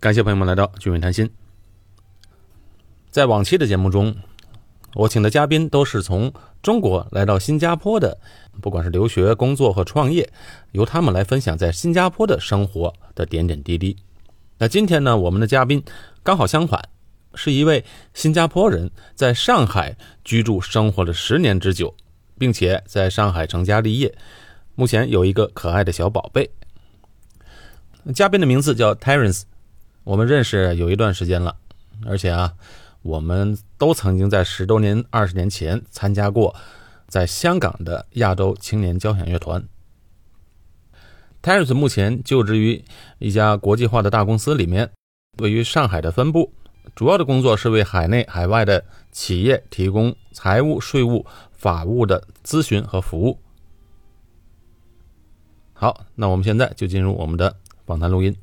感谢朋友们来到聚美谈心。在往期的节目中，我请的嘉宾都是从中国来到新加坡的，不管是留学、工作和创业，由他们来分享在新加坡的生活的点点滴滴。那今天呢，我们的嘉宾刚好相反，是一位新加坡人，在上海居住生活了十年之久，并且在上海成家立业，目前有一个可爱的小宝贝。嘉宾的名字叫 Terence。我们认识有一段时间了，而且啊，我们都曾经在十多年、二十年前参加过在香港的亚洲青年交响乐团。Terence 目前就职于一家国际化的大公司里面，位于上海的分部，主要的工作是为海内海外的企业提供财务、税务、法务的咨询和服务。好，那我们现在就进入我们的访谈录音。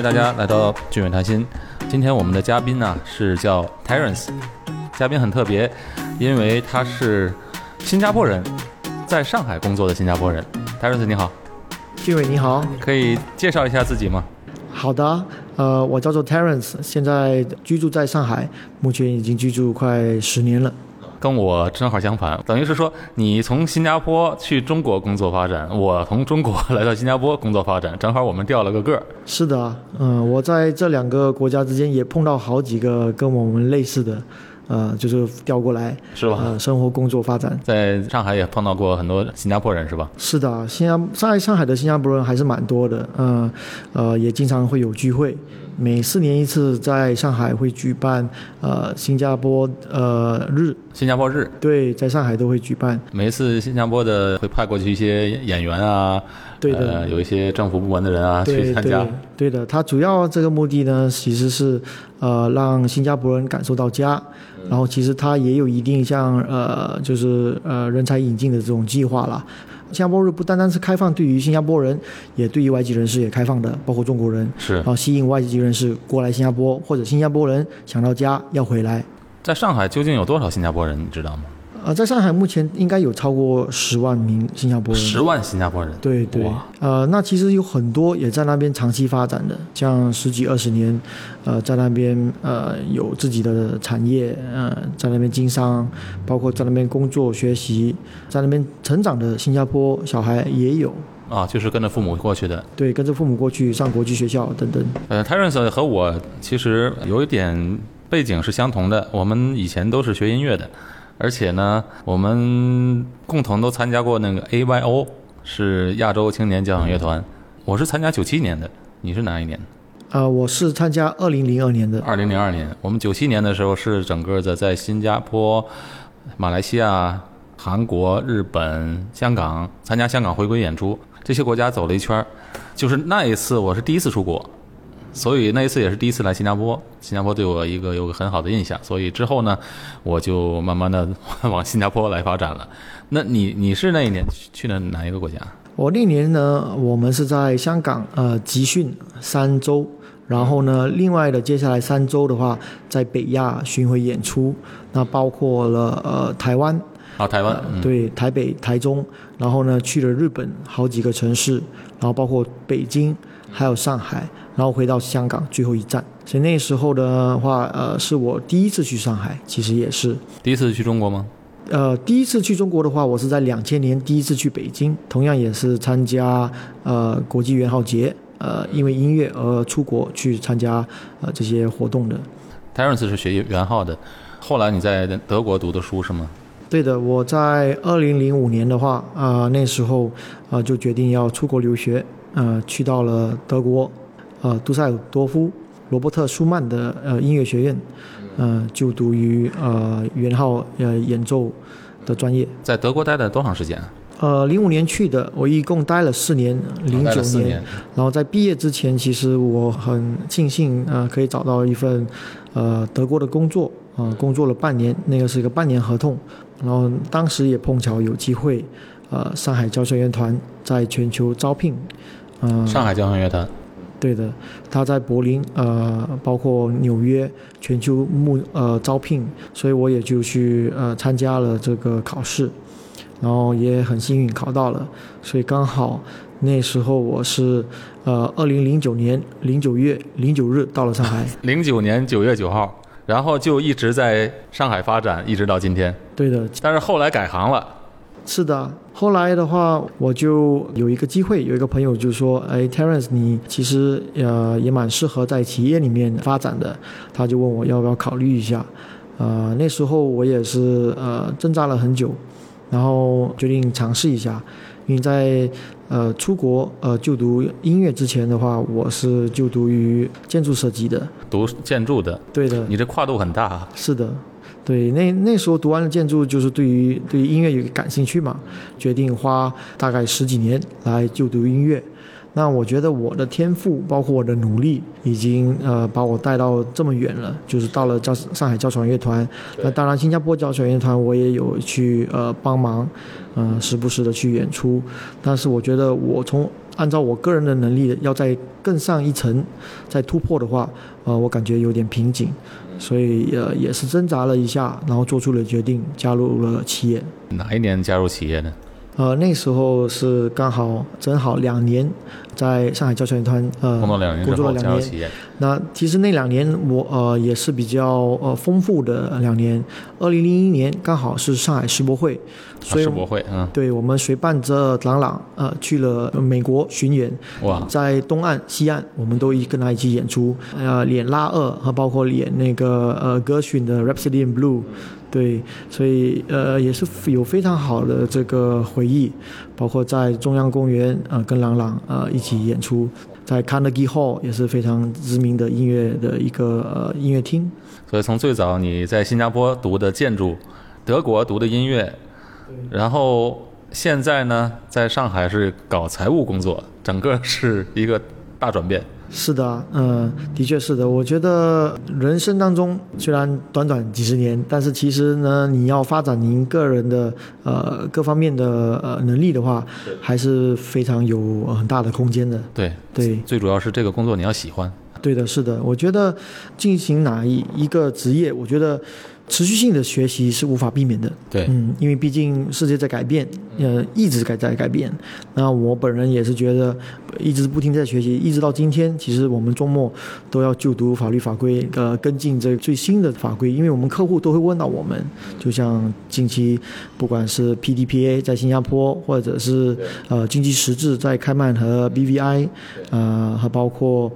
谢大家来到俊伟谈心。今天我们的嘉宾呢是叫 Terence，嘉宾很特别，因为他是新加坡人，在上海工作的新加坡人。Terence 你好，俊伟你好，可以介绍一下自己吗？好的，呃，我叫做 Terence，现在居住在上海，目前已经居住快十年了。跟我正好相反，等于是说你从新加坡去中国工作发展，我从中国来到新加坡工作发展，正好我们调了个个儿。是的，嗯，我在这两个国家之间也碰到好几个跟我们类似的，呃，就是调过来，是吧？呃，生活工作发展。在上海也碰到过很多新加坡人，是吧？是的，新加在上海的新加坡人还是蛮多的，嗯，呃，也经常会有聚会。每四年一次，在上海会举办呃新加坡呃日，新加坡日，对，在上海都会举办。每一次新加坡的会派过去一些演员啊，对的，呃，有一些政府部门的人啊去参加。对的，它主要这个目的呢，其实是呃让新加坡人感受到家，然后其实它也有一定像呃就是呃人才引进的这种计划了。新加坡日不单单是开放对于新加坡人，也对于外籍人士也开放的，包括中国人。是，然后吸引外籍人士过来新加坡，或者新加坡人想到家要回来。在上海究竟有多少新加坡人，你知道吗？呃，在上海目前应该有超过十万名新加坡人。十万新加坡人。对对。呃，那其实有很多也在那边长期发展的，像十几二十年，呃，在那边呃有自己的产业，呃，在那边经商，包括在那边工作学习，在那边成长的新加坡小孩也有。啊，就是跟着父母过去的。对，跟着父母过去上国际学校等等。呃，Terence 和我其实有一点背景是相同的，我们以前都是学音乐的。而且呢，我们共同都参加过那个 AYO，是亚洲青年交响乐团。我是参加九七年的，你是哪一年？呃，我是参加二零零二年的。二零零二年，我们九七年的时候是整个的在新加坡、马来西亚、韩国、日本、香港参加香港回归演出，这些国家走了一圈儿就是那一次，我是第一次出国。所以那一次也是第一次来新加坡，新加坡对我一个有个很好的印象。所以之后呢，我就慢慢的 往新加坡来发展了。那你你是那一年去了哪一个国家？我那年呢，我们是在香港呃集训三周，然后呢，另外的接下来三周的话，在北亚巡回演出，那包括了呃台湾啊台湾对台北台中，然后呢去了日本好几个城市，然后包括北京还有上海。然后回到香港最后一站，所以那时候的话，呃，是我第一次去上海，其实也是第一次去中国吗？呃，第一次去中国的话，我是在两千年第一次去北京，同样也是参加呃国际元浩节，呃，因为音乐而出国去参加呃这些活动的。Terence 是学元号的，后来你在德国读的书是吗？对的，我在二零零五年的话，啊，那时候啊就决定要出国留学，呃，去到了德国。呃，杜塞尔多夫罗伯特舒曼的呃音乐学院，呃，就读于呃元号呃演奏的专业。在德国待了多长时间？呃，零五年去的，我一共待了四年，零九年。然后在毕业之前，其实我很庆幸啊，可以找到一份呃德国的工作啊，工作了半年，那个是一个半年合同。然后当时也碰巧有机会，呃，上海交响乐团在全球招聘，呃、上海交响乐团，对的，他在柏林，呃，包括纽约，全球募呃招聘，所以我也就去呃参加了这个考试，然后也很幸运考到了，所以刚好那时候我是呃二零零九年零九月零九日到了上海，零九年九月九号，然后就一直在上海发展，一直到今天。对的，但是后来改行了，是的，后来的话，我就有一个机会，有一个朋友就说：“哎，Terence，你其实呃也蛮适合在企业里面发展的。”他就问我要不要考虑一下。呃，那时候我也是呃挣扎了很久，然后决定尝试一下。因为在呃出国呃就读音乐之前的话，我是就读于建筑设计的。读建筑的，对的，你这跨度很大啊。是的，对，那那时候读完了建筑，就是对于对于音乐有感兴趣嘛，决定花大概十几年来就读音乐。那我觉得我的天赋，包括我的努力，已经呃把我带到这么远了，就是到了交上海交响乐团。那当然，新加坡交响乐团我也有去呃帮忙，嗯、时不时的去演出。但是我觉得我从按照我个人的能力，要再更上一层，再突破的话，呃，我感觉有点瓶颈。所以呃也是挣扎了一下，然后做出了决定，加入了企业。哪一年加入企业呢？呃，那时候是刚好正好两年，在上海交响乐团呃工作两年工作了两年。那其实那两年我呃也是比较呃丰富的两年。二零零一年刚好是上海世博会，啊所以世博会，嗯，对我们随伴着朗朗呃去了美国巡演，哇，在东岸、西岸，我们都一跟他一起演出，呃，演拉二和包括演那个呃歌曲的《Rhapsody in Blue》，对，所以呃也是有非常好的这个回忆，包括在中央公园呃跟朗朗呃一起演出，在 Carnegie Hall 也是非常知名的音乐的一个呃音乐厅，所以从最早你在新加坡读的建筑，德国读的音乐，然后现在呢，在上海是搞财务工作，整个是一个大转变。是的，嗯、的确是的。我觉得人生当中虽然短短几十年，但是其实呢，你要发展您个人的呃各方面的呃能力的话，还是非常有呃很大的空间的。对，对，最主要是这个工作你要喜欢。对的，是的。我觉得进行哪一一个职业，我觉得持续性的学习是无法避免的。对，嗯，因为毕竟世界在改变，呃，一直改在改变。那我本人也是觉得，一直不停在学习，一直到今天，其实我们周末都要就读法律法规，呃，跟进这最新的法规，因为我们客户都会问到我们，就像近期不管是 PDPA 在新加坡，或者是呃经济实质在开曼和 BVI，呃，和包括。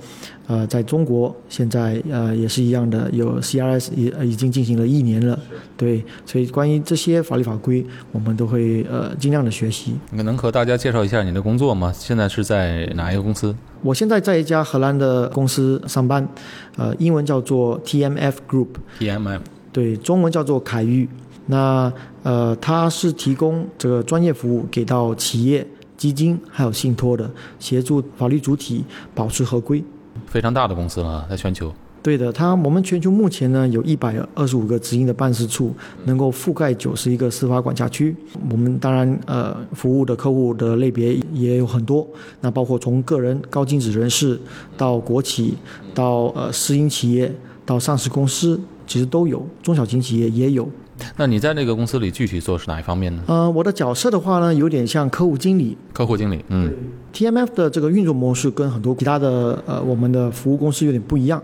呃，在中国现在呃也是一样的，有 CRS 也呃已经进行了一年了，对，所以关于这些法律法规，我们都会呃尽量的学习。你能和大家介绍一下你的工作吗？现在是在哪一个公司？我现在在一家荷兰的公司上班，呃，英文叫做 TMF Group。TMF。对，中文叫做凯域。那呃，它是提供这个专业服务给到企业、基金还有信托的，协助法律主体保持合规。非常大的公司了，在全球。对的，它我们全球目前呢有一百二十五个直营的办事处，能够覆盖九十一个司法管辖区。我们当然呃服务的客户的类别也有很多，那包括从个人、高净值人士到国企，到呃私营企业，到上市公司，其实都有，中小型企业也有。那你在那个公司里具体做是哪一方面呢？呃，我的角色的话呢，有点像客户经理，客户经理。嗯，TMF 的这个运作模式跟很多其他的呃我们的服务公司有点不一样，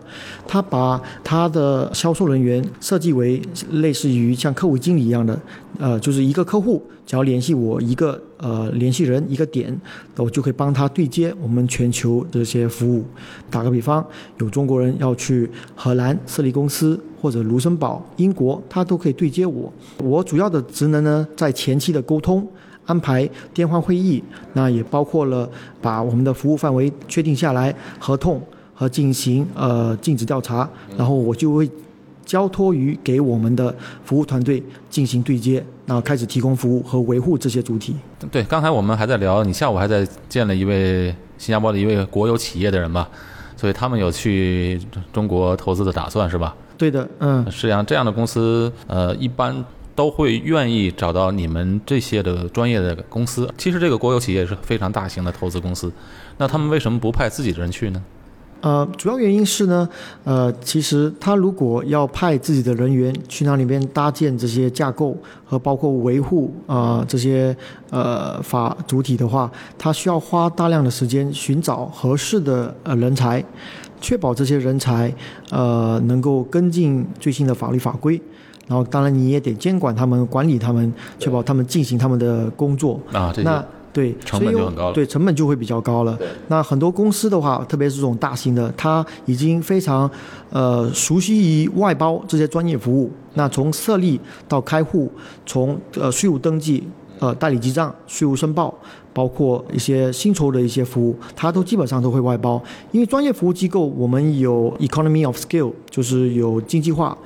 它把它的销售人员设计为类似于像客户经理一样的，呃，就是一个客户只要联系我一个呃联系人一个点，我就可以帮他对接我们全球这些服务。打个比方，有中国人要去荷兰设立公司，或者卢森堡、英国，他都可以对接我。我主要的职能呢，在前期的沟通。安排电话会议，那也包括了把我们的服务范围确定下来，合同和进行呃尽职调查，然后我就会交托于给我们的服务团队进行对接，然后开始提供服务和维护这些主体。对，刚才我们还在聊，你下午还在见了一位新加坡的一位国有企业的人吧，所以他们有去中国投资的打算是吧？对的，嗯，实际上这样的公司，呃，一般都会愿意找到你们这些的专业的公司。其实这个国有企业是非常大型的投资公司，那他们为什么不派自己的人去呢？呃，主要原因是呢，呃，其实他如果要派自己的人员去那里边搭建这些架构和包括维护啊这些呃法主体的话，他需要花大量的时间寻找合适的呃人才，确保这些人才呃能够跟进最新的法律法规。然后，当然你也得监管他们、管理他们，确保他们进行他们的工作。啊，这那对成本就很高了对，成本就会比较高了。那很多公司的话，特别是这种大型的，它已经非常呃熟悉于外包这些专业服务。那从设立到开户，从呃税务登记、呃代理记账、税务申报，包括一些薪酬的一些服务，它都基本上都会外包。因为专业服务机构，我们有 economy of scale，就是有经济化。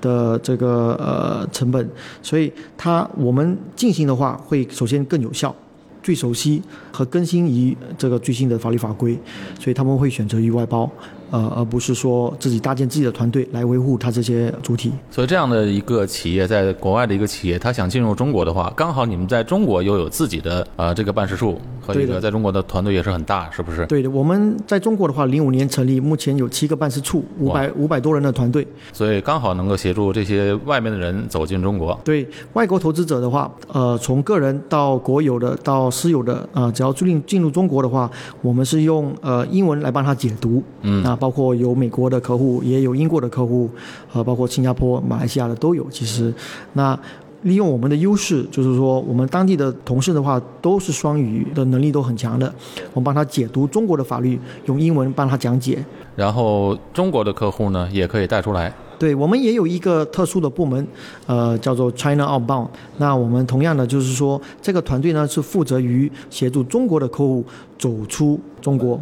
的这个呃成本，所以它我们进行的话，会首先更有效，最熟悉和更新于这个最新的法律法规，所以他们会选择于外包，呃，而不是说自己搭建自己的团队来维护它这些主体。所以这样的一个企业，在国外的一个企业，他想进入中国的话，刚好你们在中国又有自己的呃这个办事处和一个在中国的团队也是很大，是不是？对的，我们在中国的话，零五年成立，目前有七个办事处，五百五百多人的团队。所以刚好能够协助这些外面的人走进中国。对外国投资者的话，呃，从个人到国有的到私有的，呃，只要注定进入中国的话，我们是用呃英文来帮他解读。嗯那包括有美国的客户，也有英国的客户，呃，包括新加坡、马来西亚的都有。其实，那利用我们的优势，就是说我们当地的同事的话，都是双语的能力都很强的，我们帮他解读中国的法律，用英文帮他讲解。然后中国的客户呢，也可以带出来。对我们也有一个特殊的部门，呃，叫做 China Outbound。那我们同样的就是说，这个团队呢是负责于协助中国的客户走出中国。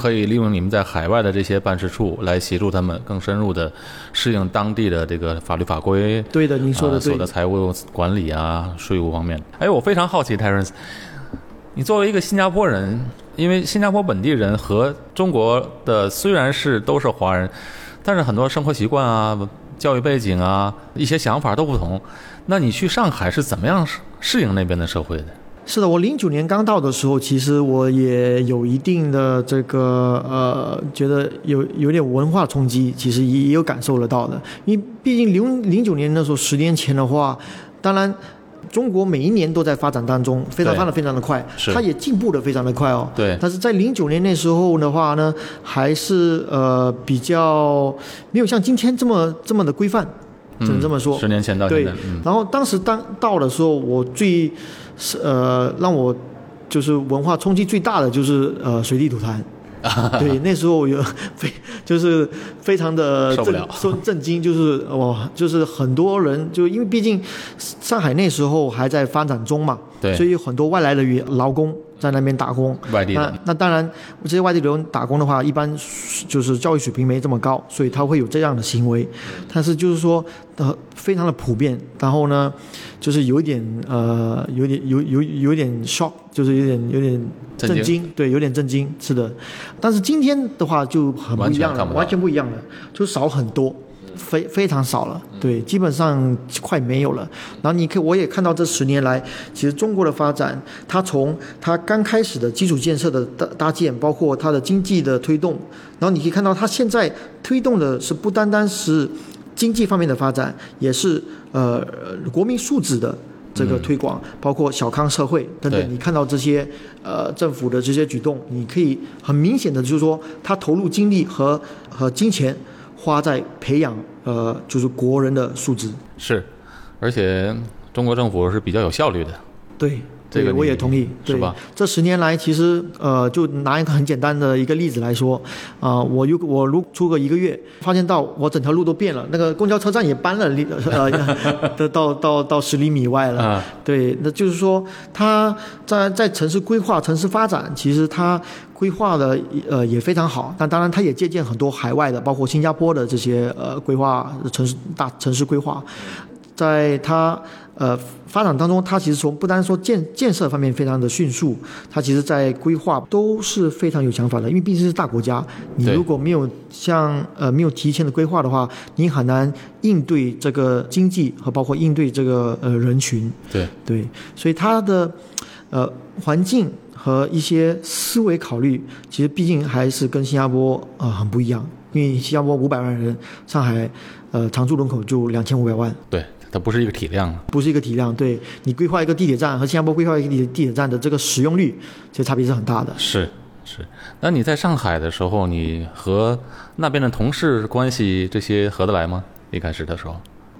可以利用你们在海外的这些办事处来协助他们更深入的适应当地的这个法律法规，对的，您说的所有。的财务管理啊、税务方面。哎，我非常好奇，Terence，你作为一个新加坡人，因为新加坡本地人和中国的虽然是都是华人，但是很多生活习惯啊、教育背景啊、一些想法都不同。那你去上海是怎么样适适应那边的社会的？是的，我零九年刚到的时候，其实我也有一定的这个呃，觉得有有点文化冲击，其实也也有感受得到的。因为毕竟零零九年那时候，十年前的话，当然。中国每一年都在发展当中，非常发展非常的快，是它也进步的非常的快。哦。对但是在零九年那时候的话呢，还是呃比较没有像今天这么这么的规范，只能这么说。十年前到现对然后当时当到的时候，我最是呃让我就是文化冲击最大的就是呃随地吐痰。对，那时候有 非就是非常的震受不了受震惊，就是哇，就是很多人就因为毕竟上海那时候还在发展中嘛，对所以很多外来的员劳工在那边打工，那外地那，那当然，这些外地留人打工的话，一般就是教育水平没这么高，所以他会有这样的行为。但是就是说，呃，非常的普遍。然后呢，就是有一点呃，有点有有有点 shock，就是有点有点震惊惊，对，有点震惊，是的。但是今天的话就很不一样了，完全不一样了，就少很多。非非常少了，对，基本上快没有了。然后你看，我也看到这十年来，其实中国的发展，它从它刚开始的基础建设的搭搭建，包括它的经济的推动，然后你可以看到它现在推动的是不单单是经济方面的发展，也是呃国民素质的。这个推广，包括小康社会等等，你看到这些呃政府的这些举动，你可以很明显的就是说，他投入精力和和金钱花在培养呃就是国人的素质。是，而且中国政府是比较有效率的，对，这个我也同意，对是吧？这十年来，其实呃，就拿一个很简单的一个例子来说，啊、我如我如出个一个月，发现到我整条路都变了，那个公交车站也搬了离呃，的 到到到十厘米外了。啊，对，那就是说，它在在城市规划、城市发展，其实它规划的呃也非常好。但当然，它也借鉴很多海外的，包括新加坡的这些呃规划城市大城市规划，在它呃发展当中，它其实从不单说建建设方面非常的迅速，它其实在规划都是非常有想法的。因为毕竟是大国家，你如果没有像呃没有提前的规划的话，你很难应对这个经济和包括应对这个呃人群。对，对，所以它的呃环境和一些思维考虑，其实毕竟还是跟新加坡啊、呃很不一样。因为新加坡五百万人，上海呃常住人口就两千五百万，对，它不是一个体量了。不是一个体量。对你规划一个地铁站和新加坡规划一个地地铁站的这个使用率，其实差别是很大的。是是，那你在上海的时候，你和那边的同事关系这些合得来吗？一开始的时候，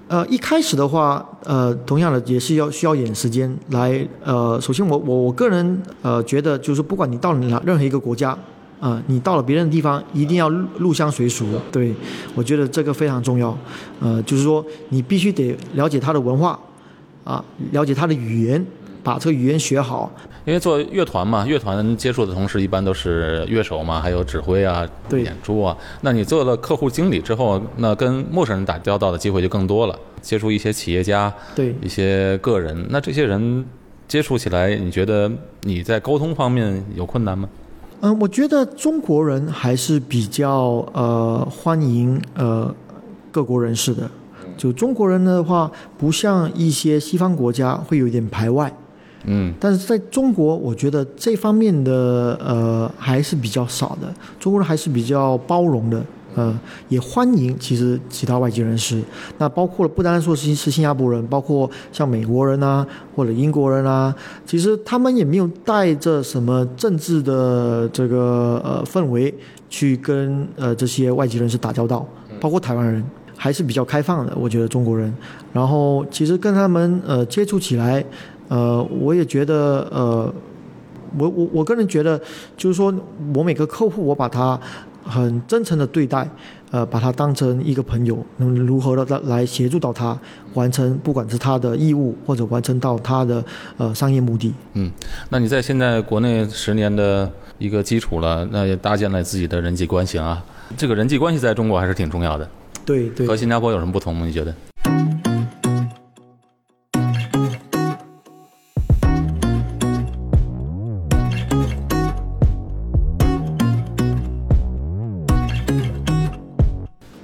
呃，一开始的话，呃，同样的也是要需要一点时间来，呃，首先我我我个人呃觉得，就是不管你到哪任何一个国家，啊、你到了别人的地方，一定要入入乡随俗。对我觉得这个非常重要，呃，就是说你必须得了解他的文化，啊，了解他的语言，把这个语言学好。因为做乐团嘛，乐团接触的同事一般都是乐手嘛，还有指挥啊、对演出啊。那你做了客户经理之后，那跟陌生人打交道的机会就更多了，接触一些企业家、对，一些个人。那这些人接触起来，你觉得你在沟通方面有困难吗？嗯、我觉得中国人还是比较呃欢迎呃各国人士的。就中国人的话，不像一些西方国家会有一点排外，嗯，但是在中国，我觉得这方面的呃还是比较少的。中国人还是比较包容的，呃，也欢迎其实其他外籍人士。那包括了不单单说是是新加坡人，包括像美国人啊，或者英国人啊，其实他们也没有带着什么政治的这个呃氛围去跟呃这些外籍人士打交道，包括台湾人。还是比较开放的，我觉得中国人。然后其实跟他们呃接触起来，呃，我也觉得呃，我我我个人觉得，就是说我每个客户我把他很真诚的对待，呃，把他当成一个朋友，能如何的来协助到他完成，不管是他的义务或者完成到他的呃商业目的。嗯那你在现在国内十年的一个基础了，那也搭建了自己的人际关系啊。这个人际关系在中国还是挺重要的，对对和新加坡有什么不同吗？你觉得？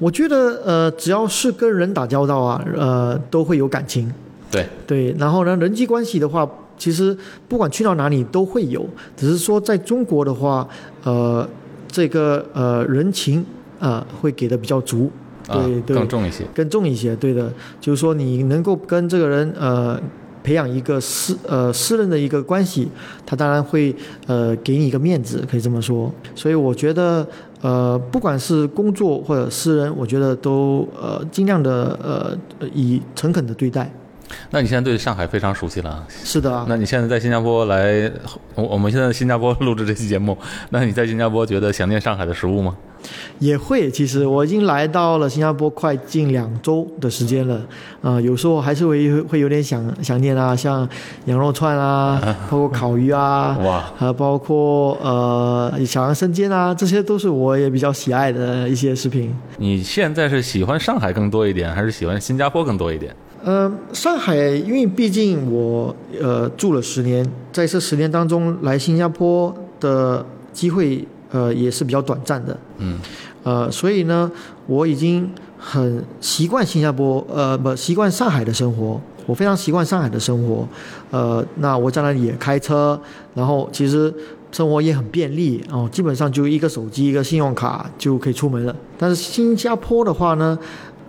我觉得呃，只要是跟人打交道啊，呃，都会有感情。对，对，然后呢，人际关系的话，其实不管去到哪里都会有，只是说在中国的话，呃，这个呃人情啊、呃、会给的比较足，对、啊，对，更重一些。更重一些，对的，就是说你能够跟这个人呃培养一个私呃私人的一个关系，他当然会呃给你一个面子，可以这么说。所以我觉得呃不管是工作或者私人，我觉得都呃尽量的呃以诚恳的对待。那你现在对上海非常熟悉了啊。是的啊，那你现在在新加坡来，我我们现在在新加坡录制这期节目，那你在新加坡觉得想念上海的食物吗？也会。其实我已经来到了新加坡快近两周的时间了，啊、有时候还是会会有点想想念啊，像羊肉串啊，包括烤鱼啊，哇，还包括呃小羊生煎啊，这些都是我也比较喜爱的一些食品。你现在是喜欢上海更多一点，还是喜欢新加坡更多一点？呃，上海，因为毕竟我呃住了十年，在这十年当中来新加坡的机会呃也是比较短暂的，嗯，呃，所以呢，我已经很习惯新加坡，呃，不习惯上海的生活。我非常习惯上海的生活，呃，那我在那里也开车，然后其实生活也很便利哦，基本上就一个手机、一个信用卡就可以出门了。但是新加坡的话呢，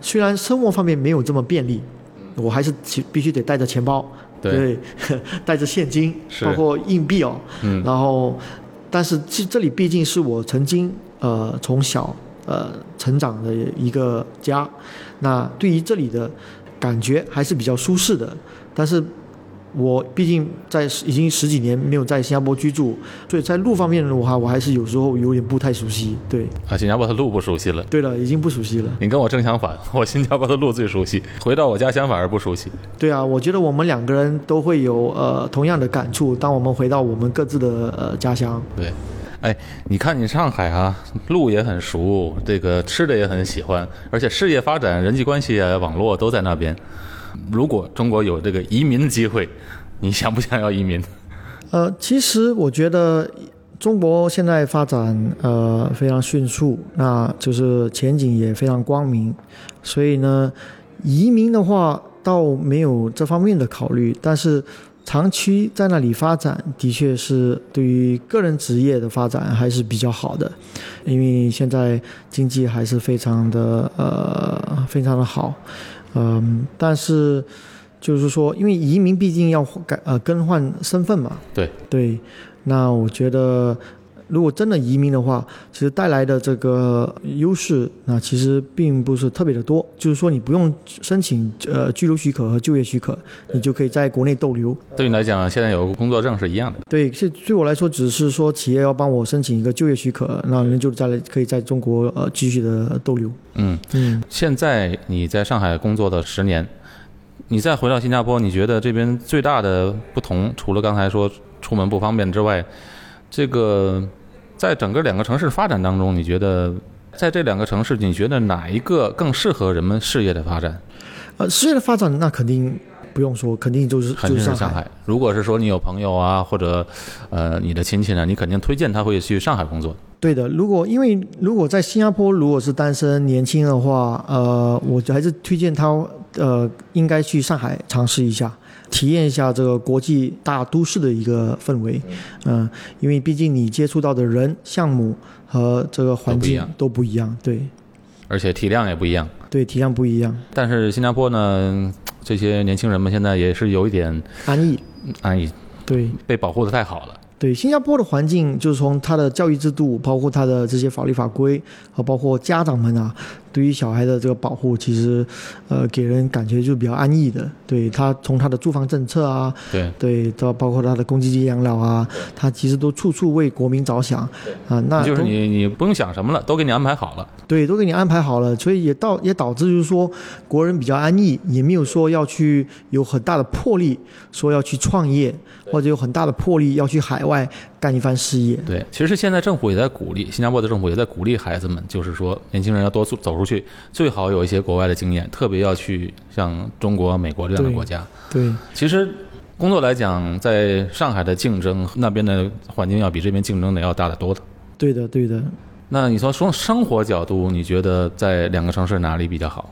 虽然生活方面没有这么便利，我还是其必须得带着钱包，对，带着现金，是。包括硬币哦，嗯，然后，但是这这里毕竟是我曾经呃从小呃成长的一个家，那对于这里的感觉还是比较舒适的，但是。我毕竟在已经十几年没有在新加坡居住，所以在路方面的话，我还是有时候有点不太熟悉。对，啊，新加坡的路不熟悉了。对了，已经不熟悉了。你跟我正相反，我新加坡的路最熟悉，回到我家乡反而不熟悉。对啊，我觉得我们两个人都会有呃同样的感触。当我们回到我们各自的呃家乡，对，哎，你看你上海啊，路也很熟，这个吃的也很喜欢，而且事业发展、人际关系啊、网络都在那边。如果中国有这个移民的机会，你想不想要移民？呃，其实我觉得中国现在发展呃非常迅速，那就是前景也非常光明，所以呢，移民的话倒没有这方面的考虑，但是长期在那里发展，的确是对于个人职业的发展还是比较好的，因为现在经济还是非常的呃非常的好，嗯、但是。就是说，因为移民毕竟要改呃更换身份嘛，对对，那我觉得如果真的移民的话，其实带来的这个优势，那其实并不是特别的多。就是说，你不用申请呃居留许可和就业许可，你就可以在国内逗留。对你来讲，现在有个工作证是一样的。对，是对我来说，只是说企业要帮我申请一个就业许可，那人就在可以在中国呃继续的逗留。嗯，嗯。现在你在上海工作的十年，你再回到新加坡，你觉得这边最大的不同，除了刚才说出门不方便之外，这个在整个两个城市发展当中，你觉得在这两个城市，你觉得哪一个更适合人们事业的发展？呃，事业的发展那肯定不用说，肯定就是肯就是上海。如果是说你有朋友啊，或者呃你的亲戚呢，你肯定推荐他会去上海工作。对的，如果因为如果在新加坡如果是单身年轻的话，呃，我还是推荐他呃应该去上海尝试一下，体验一下这个国际大都市的一个氛围，嗯、因为毕竟你接触到的人、项目和这个环境都不一样都不一样，对而且体量也不一样。对，体量不一样，但是新加坡呢，这些年轻人们现在也是有一点安逸，安逸，对。被保护的太好了。对新加坡的环境，就是从它的教育制度，包括它的这些法律法规，和包括家长们啊，对于小孩的这个保护，其实，呃，给人感觉就比较安逸的。对他从他的住房政策啊，对，对，到包括他的公积金养老啊，他其实都处处为国民着想啊。那就是你你不用想什么了，都给你安排好了。对，都给你安排好了，所以也导也导致就是说，国人比较安逸，也没有说要去有很大的魄力，说要去创业，或者有很大的魄力要去海外干一番事业。对，其实现在政府也在鼓励，新加坡的政府也在鼓励孩子们，就是说年轻人要多走走出去，最好有一些国外的经验，特别要去像中国、美国这样的国家。对。其实工作来讲，在上海的竞争那边的环境要比这边竞争的要大得多的。对的，对的。那你说从生活角度，你觉得在两个城市哪里比较好？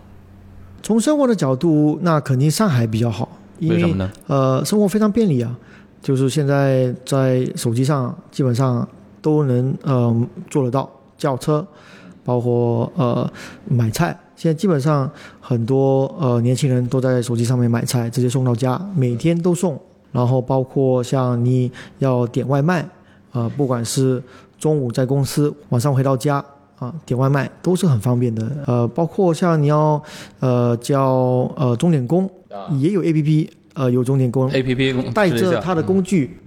从生活的角度，那肯定上海比较好，因为什么呢？呃，生活非常便利啊，就是现在在手机上基本上都能呃做得到，叫车，包括呃买菜，现在基本上很多呃年轻人都在手机上面买菜，直接送到家，每天都送。然后包括像你要点外卖，呃，不管是中午在公司，晚上回到家。啊，点外卖都是很方便的，呃，包括像你要呃叫呃钟点工，也有 A P P，呃有钟点工 A P P 带着他的工具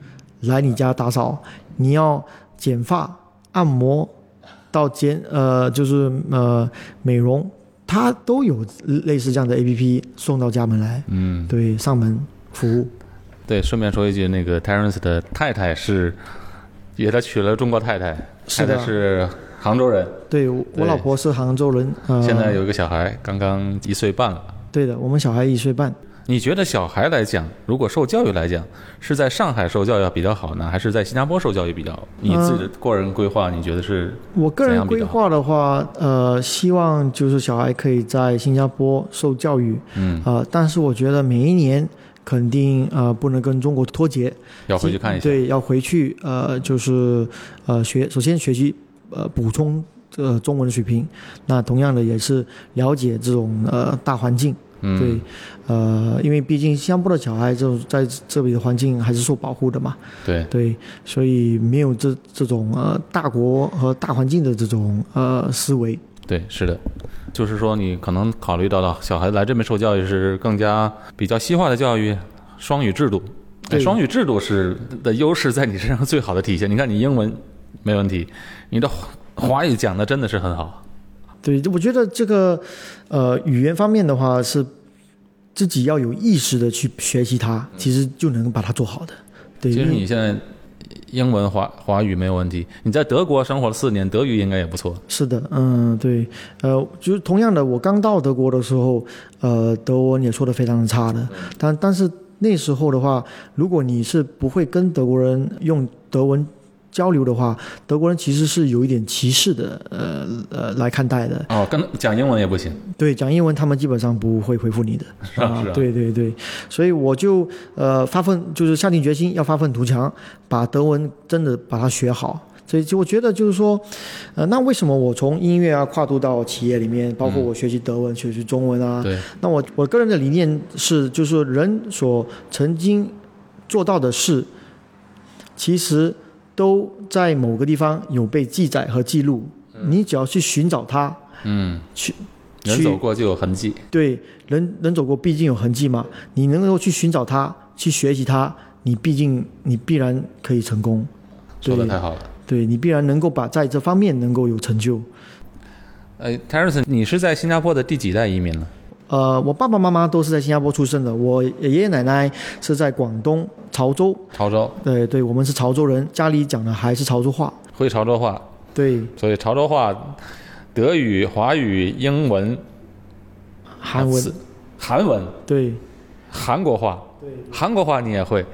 来你家打扫，你要剪发、按摩到剪呃就是呃美容，它都有类似这样的 A P P 送到家门来，嗯，对，上门服务。对，顺便说一句，那个 Terence 的太太是，也他娶了中国太太，太太是杭州人，对我我老婆是杭州人，呃，现在有一个小孩，刚刚一岁半了。对的，我们小孩一岁半。你觉得小孩来讲，如果受教育来讲，是在上海受教育比较好呢，还是在新加坡受教育比较好？你自己的个人规划，你觉得是？我个人规划的话，呃，希望就是小孩可以在新加坡受教育，嗯，呃，但是我觉得每一年肯定呃不能跟中国脱节，要回去看一下。对，要回去呃就是呃学，首先学习呃补充呃中文的水平，那同样的也是了解这种呃大环境，嗯，对，呃，因为毕竟新加坡的小孩就在这里的环境还是受保护的嘛，对对，所以没有这这种呃大国和大环境的这种呃思维。对，是的，就是说你可能考虑到了小孩来这边受教育是更加比较西化的教育，双语制度。哎对双语制度是的优势在你身上最好的体现。你看你英文没问题，你的华华语讲的真的是很好。对，我觉得这个呃语言方面的话是自己要有意识的去学习它，其实就能把它做好的。对，其实你现在英文、华华语没有问题。你在德国生活了四年，德语应该也不错。是的，嗯，对，呃，就是同样的，我刚到德国的时候，呃，德文也说的非常的差的，但但是那时候的话，如果你是不会跟德国人用德文交流的话，德国人其实是有一点歧视的，呃呃来看待的。哦，跟讲英文也不行。对，讲英文他们基本上不会回复你的。是啊，是啊。对对对，所以我就呃发奋，就是下定决心要发愤图强，把德文真的把它学好。所以就我觉得就是说，呃，那为什么我从音乐啊跨度到企业里面，包括我学习德文、学习中文啊？对。那我我个人的理念是，就是说人所曾经做到的事，其实都在某个地方有被记载和记录。你只要去寻找它，嗯，去人走过就有痕迹。对，人人走过毕竟有痕迹嘛。你能够去寻找它，去学习它，你毕竟你必然可以成功。说的太好了。对你必然能够把在这方面能够有成就。呃 t e r e n 你是在新加坡的第几代移民呢？呃，我爸爸妈妈都是在新加坡出生的，我爷爷奶奶是在广东潮州。潮州。对对，我们是潮州人，家里讲的还是潮州话。会潮州话。对。所以潮州话、德语、华语、英文、韩文、韩文。对。韩国话。对。韩国话你也会。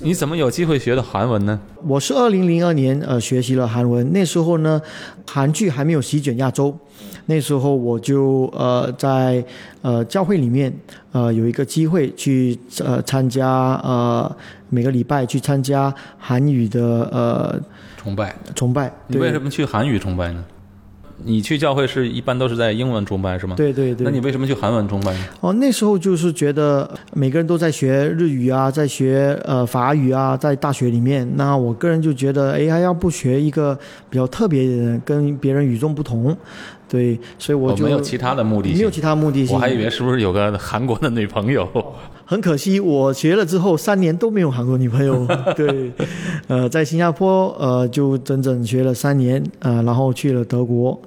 你怎么有机会学的韩文呢？我是二零零二年呃学习了韩文，那时候呢，韩剧还没有席卷亚洲，那时候我就呃在呃教会里面呃有一个机会去呃参加呃每个礼拜去参加韩语的呃崇拜崇拜。你为什么去韩语崇拜呢？你去教会是一般都是在英文崇拜是吗？对对对。那你为什么去韩文崇拜呢？哦，那时候就是觉得每个人都在学日语啊，在学呃法语啊，在大学里面，那我个人就觉得，哎，还要不学一个比较特别的，跟别人与众不同，对，所以我就没有其他的目的性，没有其他目的性。我还以为是不是有个韩国的女朋友。很可惜，我学了之后三年都没有韩国女朋友。对，呃，在新加坡，呃，就整整学了三年，呃，然后去了德国，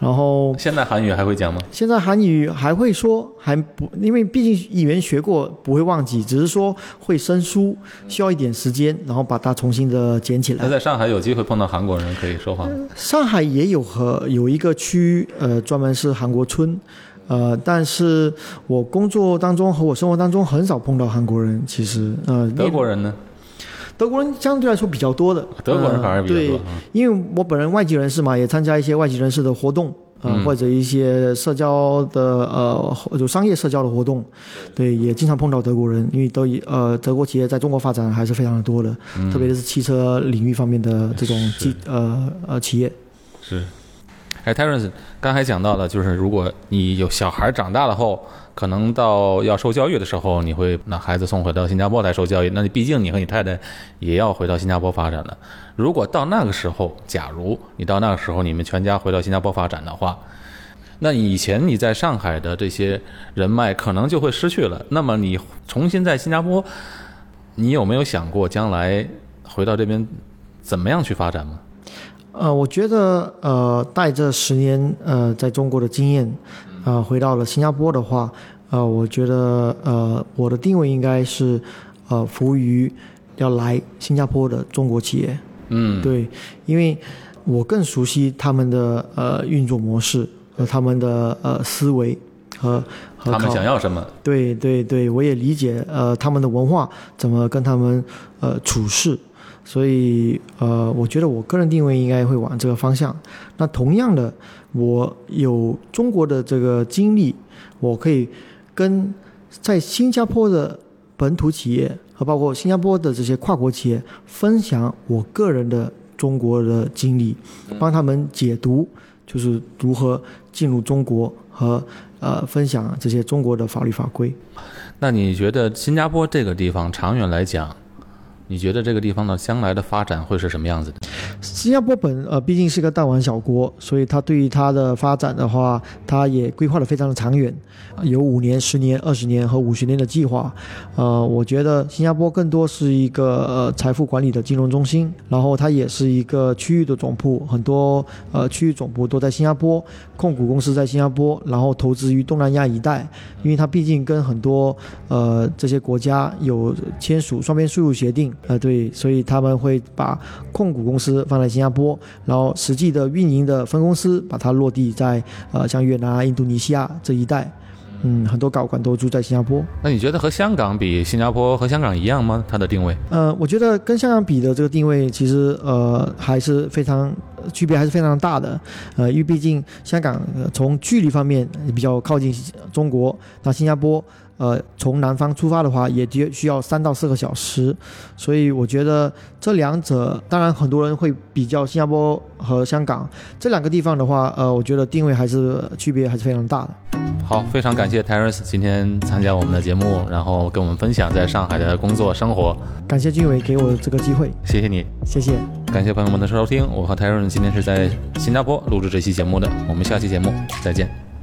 然后现在韩语还会讲吗？现在韩语还会说，还不，因为毕竟语言学过，不会忘记，只是说会生疏，需要一点时间，然后把它重新的捡起来。那在上海有机会碰到韩国人可以说话吗？上海也有和有一个区，呃，专门是韩国村。呃，但是我工作当中和我生活当中很少碰到韩国人，其实呃，德国人呢？德国人相对来说比较多的，德国人反而比较多。对，因为我本人外籍人士嘛，也参加一些外籍人士的活动，呃，或者一些社交的呃，就商业社交的活动，对，也经常碰到德国人，因为都呃，德国企业在中国发展还是非常的多的，特别是汽车领域方面的这种企呃呃企业。是。哎，Terence，刚才讲到的，就是如果你有小孩长大了后，可能到要受教育的时候，你会把孩子送回到新加坡来受教育。那你毕竟你和你太太也要回到新加坡发展的。如果到那个时候，假如你到那个时候你们全家回到新加坡发展的话，那以前你在上海的这些人脉可能就会失去了。那么你重新在新加坡，你有没有想过将来回到这边怎么样去发展吗？呃，我觉得呃，带着十年呃在中国的经验，呃，回到了新加坡的话，呃，我觉得呃，我的定位应该是呃，服务于要来新加坡的中国企业。嗯，对，因为我更熟悉他们的呃运作模式和他们的呃思维和和他们想要什么。对对对，我也理解呃他们的文化怎么跟他们呃处事。所以，呃，我觉得我个人定位应该会往这个方向。那同样的，我有中国的这个经历，我可以跟在新加坡的本土企业和包括新加坡的这些跨国企业分享我个人的中国的经历，帮他们解读，就是如何进入中国和呃分享这些中国的法律法规。那你觉得新加坡这个地方长远来讲？你觉得这个地方的将来的发展会是什么样子的？新加坡本呃毕竟是个弹丸小国，所以它对于它的发展的话，它也规划的非常的长远，有五年、十年、二十年和五十年的计划。呃，我觉得新加坡更多是一个呃财富管理的金融中心，然后它也是一个区域的总部，很多呃区域总部都在新加坡，控股公司在新加坡，然后投资于东南亚一带，因为它毕竟跟很多呃这些国家有签署双边税务协定，呃对，所以他们会把控股公司放在新加坡，然后实际的运营的分公司把它落地在呃像越南、印度尼西亚这一带。嗯，很多高管都住在新加坡。那你觉得和香港比，新加坡和香港一样吗？它的定位？呃，我觉得跟香港比的这个定位，其实呃还是非常区别还是非常大的。呃，因为毕竟香港从距离方面比较靠近中国，那新加坡。呃，从南方出发的话，也需需要三到四个小时，所以我觉得这两者，当然很多人会比较新加坡和香港这两个地方的话，呃，我觉得定位还是区别还是非常大的。好，非常感谢 Terence 今天参加我们的节目，然后跟我们分享在上海的工作生活。感谢俊伟给我这个机会，谢谢你，谢谢，感谢朋友们的收听。我和 Terence 今天是在新加坡录制这期节目的，我们下期节目再见。